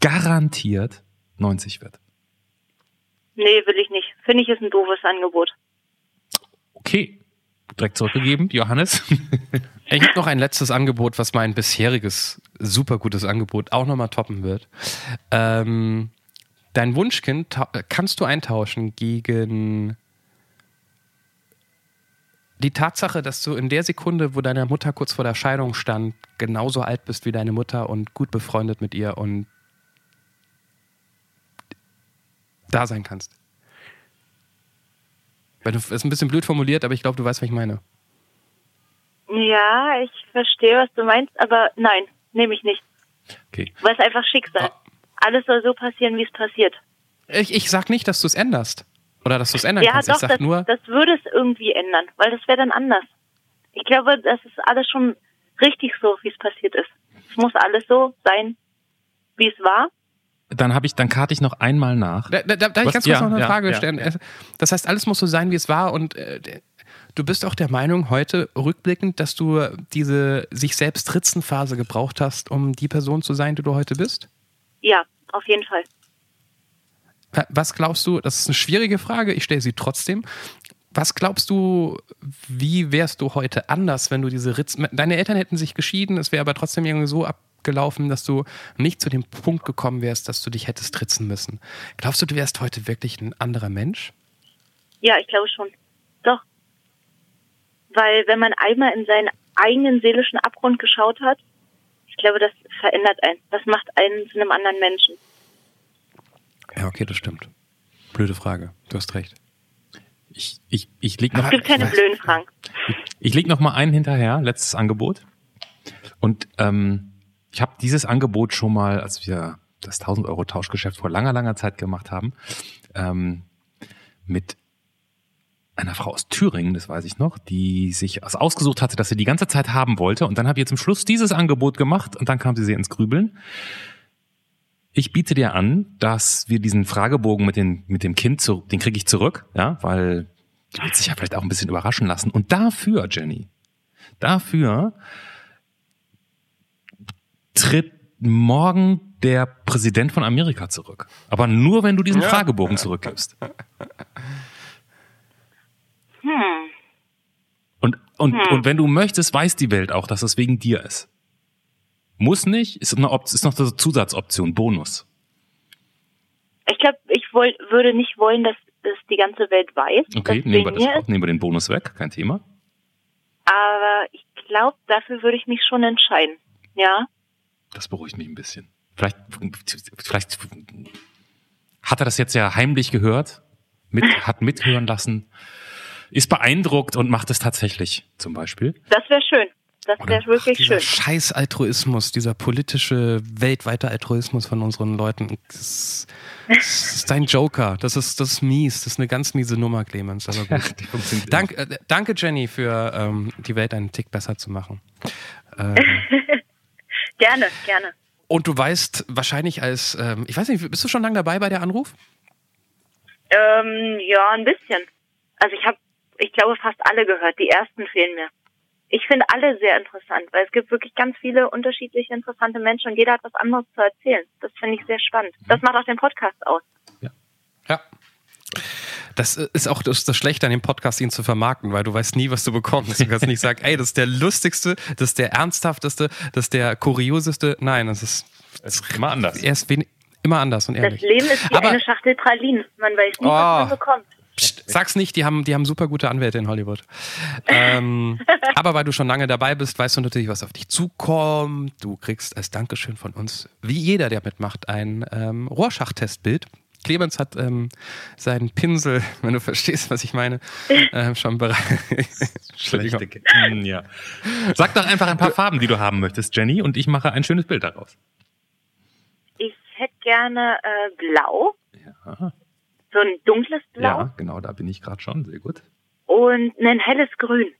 garantiert 90 wird. Nee, will ich nicht. Finde ich ist ein doofes Angebot. Okay. Direkt zurückgegeben, Johannes. Ich habe noch ein letztes Angebot, was mein bisheriges super gutes Angebot auch nochmal toppen wird. Ähm, dein Wunschkind kannst du eintauschen gegen die Tatsache, dass du in der Sekunde, wo deine Mutter kurz vor der Scheidung stand, genauso alt bist wie deine Mutter und gut befreundet mit ihr und da sein kannst. Weil du, ist ein bisschen blöd formuliert, aber ich glaube, du weißt, was ich meine. Ja, ich verstehe, was du meinst, aber nein, nehme ich nicht. Okay. Weil es einfach Schicksal. Oh. Alles soll so passieren, wie es passiert. Ich, ich sag nicht, dass du es änderst. Oder dass du es ändern ja, kannst. Doch, ich sag das, nur. Das würde es irgendwie ändern, weil das wäre dann anders. Ich glaube, das ist alles schon richtig so, wie es passiert ist. Es muss alles so sein, wie es war. Dann habe ich, dann karte ich noch einmal nach. Da, da, da darf ich ganz kurz ja, noch eine ja, Frage ja, stellen. Das heißt, alles muss so sein, wie es war und äh, Du bist auch der Meinung heute rückblickend, dass du diese sich selbst Ritzenphase gebraucht hast, um die Person zu sein, die du heute bist? Ja, auf jeden Fall. Was glaubst du, das ist eine schwierige Frage, ich stelle sie trotzdem. Was glaubst du, wie wärst du heute anders, wenn du diese Ritzen. Deine Eltern hätten sich geschieden, es wäre aber trotzdem irgendwie so abgelaufen, dass du nicht zu dem Punkt gekommen wärst, dass du dich hättest ritzen müssen. Glaubst du, du wärst heute wirklich ein anderer Mensch? Ja, ich glaube schon. Doch. Weil wenn man einmal in seinen eigenen seelischen Abgrund geschaut hat, ich glaube, das verändert einen. Das macht einen zu einem anderen Menschen. Ja, okay, das stimmt. Blöde Frage. Du hast recht. Ich, ich, ich leg noch, es gibt keine blöden Fragen. Ich, ich leg noch mal einen hinterher, letztes Angebot. Und ähm, ich habe dieses Angebot schon mal, als wir das 1000 Euro Tauschgeschäft vor langer, langer Zeit gemacht haben, ähm, mit einer Frau aus Thüringen, das weiß ich noch, die sich ausgesucht hatte, dass sie die ganze Zeit haben wollte. Und dann habe ich zum Schluss dieses Angebot gemacht und dann kam sie sehr ins Grübeln. Ich biete dir an, dass wir diesen Fragebogen mit, den, mit dem Kind, zu, den kriege ich zurück, ja, weil die wird sich ja vielleicht auch ein bisschen überraschen lassen. Und dafür, Jenny, dafür tritt morgen der Präsident von Amerika zurück. Aber nur, wenn du diesen Fragebogen zurückgibst. Hm. Und, und, hm. und wenn du möchtest, weiß die Welt auch, dass es wegen dir ist. Muss nicht, ist, eine ist noch eine Zusatzoption, Bonus. Ich glaube, ich würde nicht wollen, dass das die ganze Welt weiß. Okay, nehmen wir, das auch, nehmen wir den Bonus weg, kein Thema. Aber ich glaube, dafür würde ich mich schon entscheiden. Ja. Das beruhigt mich ein bisschen. Vielleicht, vielleicht hat er das jetzt ja heimlich gehört, mit, hat mithören lassen ist beeindruckt und macht es tatsächlich zum Beispiel. Das wäre schön. Das wäre wirklich ach, dieser schön. Scheiß Altruismus, dieser politische, weltweite Altruismus von unseren Leuten. Das, das ist dein Joker. Das ist, das ist mies. Das ist eine ganz miese Nummer, Clemens. Aber gut. Dank, äh, danke, Jenny, für ähm, die Welt einen Tick besser zu machen. Ähm, gerne, gerne. Und du weißt wahrscheinlich als, ähm, ich weiß nicht, bist du schon lange dabei bei der Anruf? Ähm, ja, ein bisschen. Also ich habe ich glaube, fast alle gehört. Die ersten fehlen mir. Ich finde alle sehr interessant, weil es gibt wirklich ganz viele unterschiedliche interessante Menschen und jeder hat was anderes zu erzählen. Das finde ich sehr spannend. Das macht auch den Podcast aus. Ja. Das ist auch das, das Schlechte an dem Podcast, ihn zu vermarkten, weil du weißt nie, was du bekommst. Du kannst nicht sagen, ey, das ist der lustigste, das ist der ernsthafteste, das ist der kurioseste. Nein, das ist, Es ist immer anders. er ist wenig, immer anders und Das ehrlich. Leben ist wie Aber- eine Schachtel Pralinen. Man weiß nie, Oh. was man bekommt. Psst, sag's nicht, die haben, die haben super gute Anwälte in Hollywood. ähm, aber weil du schon lange dabei bist, weißt du natürlich, was auf dich zukommt. Du kriegst als Dankeschön von uns, wie jeder, der mitmacht, ein ähm, Rohrschachtestbild. Clemens hat ähm, seinen Pinsel, wenn du verstehst, was ich meine, ähm, schon bereit. Schlechte Mm, ja. Sag doch einfach ein paar Farben, die du haben möchtest, Jenny, und ich mache ein schönes Bild daraus. Ich hätte gerne äh, blau, Ja, so ein dunkles Blau ja genau, da bin ich gerade schon. Sehr gut. und ein helles Grün.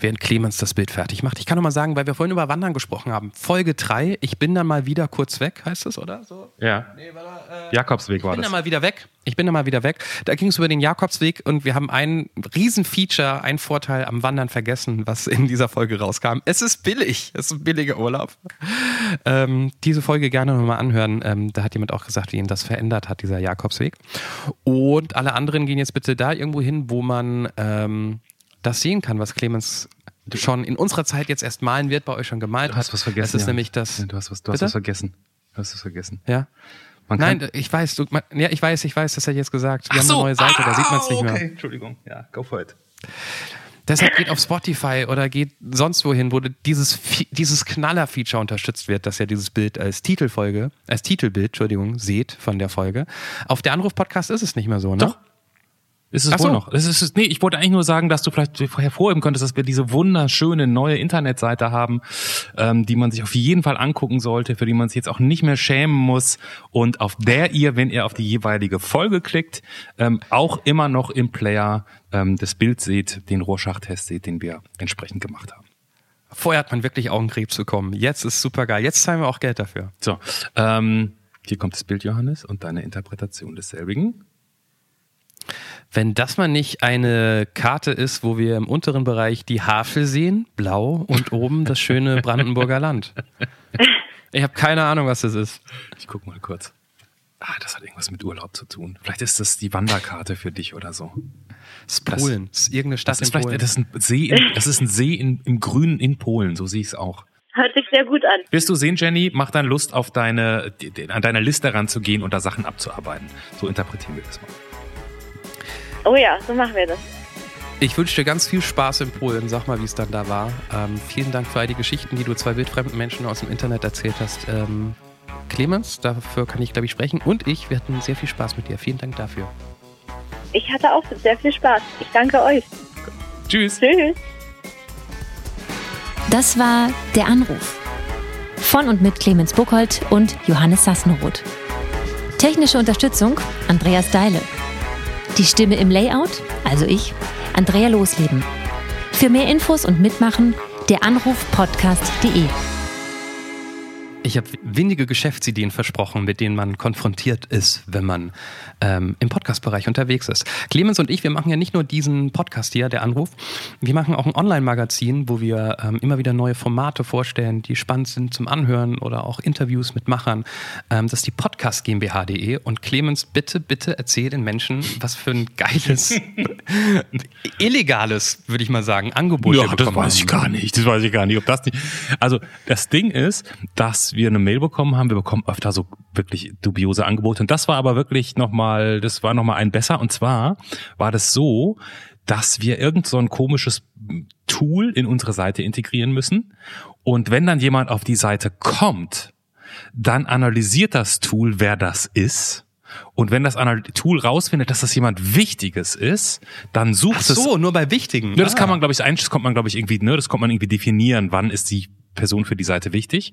Während Clemens das Bild fertig macht. Ich kann noch mal sagen, weil wir vorhin über Wandern gesprochen haben. Folge 3, ich bin dann mal wieder kurz weg, heißt es, oder? So? Ja. Jakobsweg war Ich bin das. da mal wieder weg. Ich bin da mal wieder weg. Da ging es über den Jakobsweg und wir haben ein Riesenfeature, einen Vorteil am Wandern vergessen, was in dieser Folge rauskam. Es ist billig. Es ist ein billiger Urlaub. Ähm, diese Folge gerne nochmal anhören. Ähm, da hat jemand auch gesagt, wie ihn das verändert hat, dieser Jakobsweg. Und alle anderen gehen jetzt bitte da irgendwo hin, wo man ähm, das sehen kann, was Clemens schon in unserer Zeit jetzt erst malen wird, bei euch schon gemalt Du hat. hast was vergessen. Das ist ja. nämlich das. Du hast was, du hast was vergessen. Du hast was vergessen. Ja. Man Nein, ich weiß, du, man, ja, ich weiß, ich weiß, das hat er jetzt gesagt. Wir Ach haben eine neue Seite, da sieht man es nicht mehr. Ah, Okay, Entschuldigung. Ja, go for it. Deshalb geht auf Spotify oder geht sonst wohin, wo dieses, dieses Knaller-Feature unterstützt wird, dass ihr dieses Bild als Titelfolge, als Titelbild, Entschuldigung, seht von der Folge. Auf der Anruf-Podcast ist es nicht mehr so, ne? Doch. Ist es Ach wohl so. noch? Es ist, nee, ich wollte eigentlich nur sagen, dass du vielleicht hervorheben könntest, dass wir diese wunderschöne neue Internetseite haben, ähm, die man sich auf jeden Fall angucken sollte, für die man sich jetzt auch nicht mehr schämen muss und auf der ihr, wenn ihr auf die jeweilige Folge klickt, ähm, auch immer noch im Player ähm, das Bild seht, den Rohrschachttest seht, den wir entsprechend gemacht haben. Vorher hat man wirklich Augenkrebs bekommen. Jetzt ist super geil. Jetzt zahlen wir auch Geld dafür. So, ähm, hier kommt das Bild, Johannes, und deine Interpretation desselbigen. Wenn das mal nicht eine Karte ist, wo wir im unteren Bereich die Havel sehen, blau, und oben das schöne Brandenburger Land. Ich habe keine Ahnung, was das ist. Ich guck mal kurz. Ah, das hat irgendwas mit Urlaub zu tun. Vielleicht ist das die Wanderkarte für dich oder so. Das ist Polen. Das ist irgendeine Stadt Das ist in Polen. das ist ein See, in, das ist ein See in, im Grünen in Polen, so sehe ich es auch. Hört sich sehr gut an. Wirst du sehen, Jenny, mach dann Lust, auf deine, an deiner Liste ranzugehen und da Sachen abzuarbeiten. So interpretieren wir das mal. Oh ja, so machen wir das. Ich wünsche dir ganz viel Spaß in Polen. Sag mal, wie es dann da war. Ähm, vielen Dank für all die Geschichten, die du zwei wildfremden Menschen aus dem Internet erzählt hast. Ähm, Clemens, dafür kann ich, glaube ich, sprechen. Und ich, wir hatten sehr viel Spaß mit dir. Vielen Dank dafür. Ich hatte auch sehr viel Spaß. Ich danke euch. Tschüss. Tschüss. Das war Der Anruf. Von und mit Clemens Buchholz und Johannes Sassenroth. Technische Unterstützung Andreas Deile. Die Stimme im Layout, also ich, Andrea Losleben. Für mehr Infos und Mitmachen der Anrufpodcast.de. Ich habe windige Geschäftsideen versprochen, mit denen man konfrontiert ist, wenn man ähm, im Podcast-Bereich unterwegs ist. Clemens und ich, wir machen ja nicht nur diesen Podcast hier, der Anruf, wir machen auch ein Online-Magazin, wo wir ähm, immer wieder neue Formate vorstellen, die spannend sind zum Anhören oder auch Interviews mit Machern. Ähm, das ist die Podcast GmbH.de und Clemens, bitte, bitte erzähl den Menschen, was für ein geiles, illegales, würde ich mal sagen, Angebot wir Ja, das bekommen weiß ich haben. gar nicht. Das weiß ich gar nicht, ob das nicht. Also das Ding ist, dass wir eine Mail bekommen haben. Wir bekommen öfter so wirklich dubiose Angebote. Und das war aber wirklich nochmal, das war nochmal ein besser. Und zwar war das so, dass wir irgend so ein komisches Tool in unsere Seite integrieren müssen. Und wenn dann jemand auf die Seite kommt, dann analysiert das Tool, wer das ist. Und wenn das Tool rausfindet, dass das jemand Wichtiges ist, dann sucht Ach es so, nur bei wichtigen. ja, das Ah. kann man, glaube ich, eigentlich, das kommt man, glaube ich, irgendwie, ne, das kommt man irgendwie definieren, wann ist die Person für die Seite wichtig.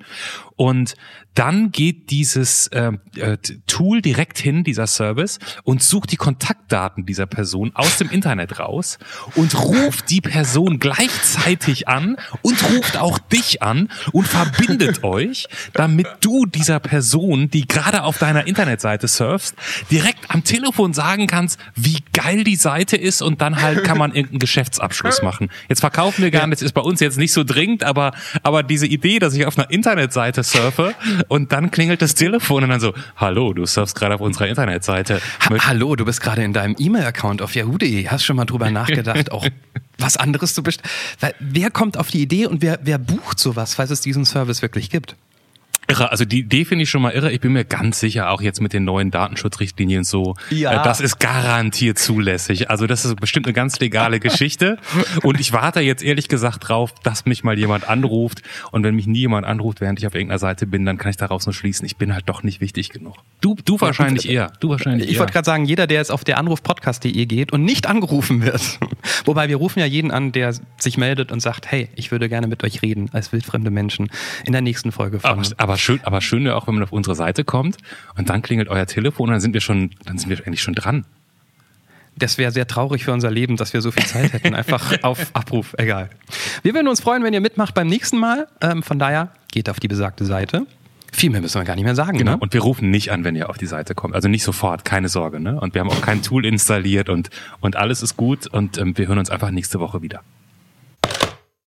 Und dann geht dieses äh, äh, Tool direkt hin, dieser Service, und sucht die Kontaktdaten dieser Person aus dem Internet raus und ruft die Person gleichzeitig an und ruft auch dich an und verbindet euch, damit du dieser Person, die gerade auf deiner Internetseite surfst, direkt am Telefon sagen kannst, wie geil die Seite ist und dann halt kann man irgendeinen Geschäftsabschluss machen. Jetzt verkaufen wir gar nicht, ist bei uns jetzt nicht so dringend, aber, aber diese Idee, dass ich auf einer Internetseite surfe und dann klingelt das Telefon und dann so, hallo, du surfst gerade auf unserer Internetseite. Ha hallo, du bist gerade in deinem E-Mail-Account auf yahoo.de. Hast schon mal drüber nachgedacht, auch was anderes zu bestellen? Wer kommt auf die Idee und wer, wer bucht sowas, falls es diesen Service wirklich gibt? Irre, also die Idee finde ich schon mal irre. Ich bin mir ganz sicher, auch jetzt mit den neuen Datenschutzrichtlinien so, Ja. äh, das ist garantiert zulässig. Also das ist bestimmt eine ganz legale Geschichte. Und ich warte jetzt ehrlich gesagt drauf, dass mich mal jemand anruft. Und wenn mich nie jemand anruft, während ich auf irgendeiner Seite bin, dann kann ich daraus nur schließen, ich bin halt doch nicht wichtig genug. Du, du wahrscheinlich eher. Du wahrscheinlich Ich wollte gerade sagen, jeder, der jetzt auf der Anrufpodcast.de geht und nicht angerufen wird. Wobei wir rufen ja jeden an, der sich meldet und sagt, hey, ich würde gerne mit euch reden als wildfremde Menschen in der nächsten Folge von. Aber, aber schön, aber schön ja auch, wenn man auf unsere Seite kommt und dann klingelt euer Telefon, dann sind wir schon, dann sind wir eigentlich schon dran. Das wäre sehr traurig für unser Leben, dass wir so viel Zeit hätten. Einfach auf Abruf, egal. Wir würden uns freuen, wenn ihr mitmacht beim nächsten Mal. Ähm, von daher geht auf die besagte Seite. Viel mehr müssen wir gar nicht mehr sagen. Genau. Ne? Und wir rufen nicht an, wenn ihr auf die Seite kommt. Also nicht sofort, keine Sorge. Ne? Und wir haben auch kein Tool installiert und, und alles ist gut und ähm, wir hören uns einfach nächste Woche wieder.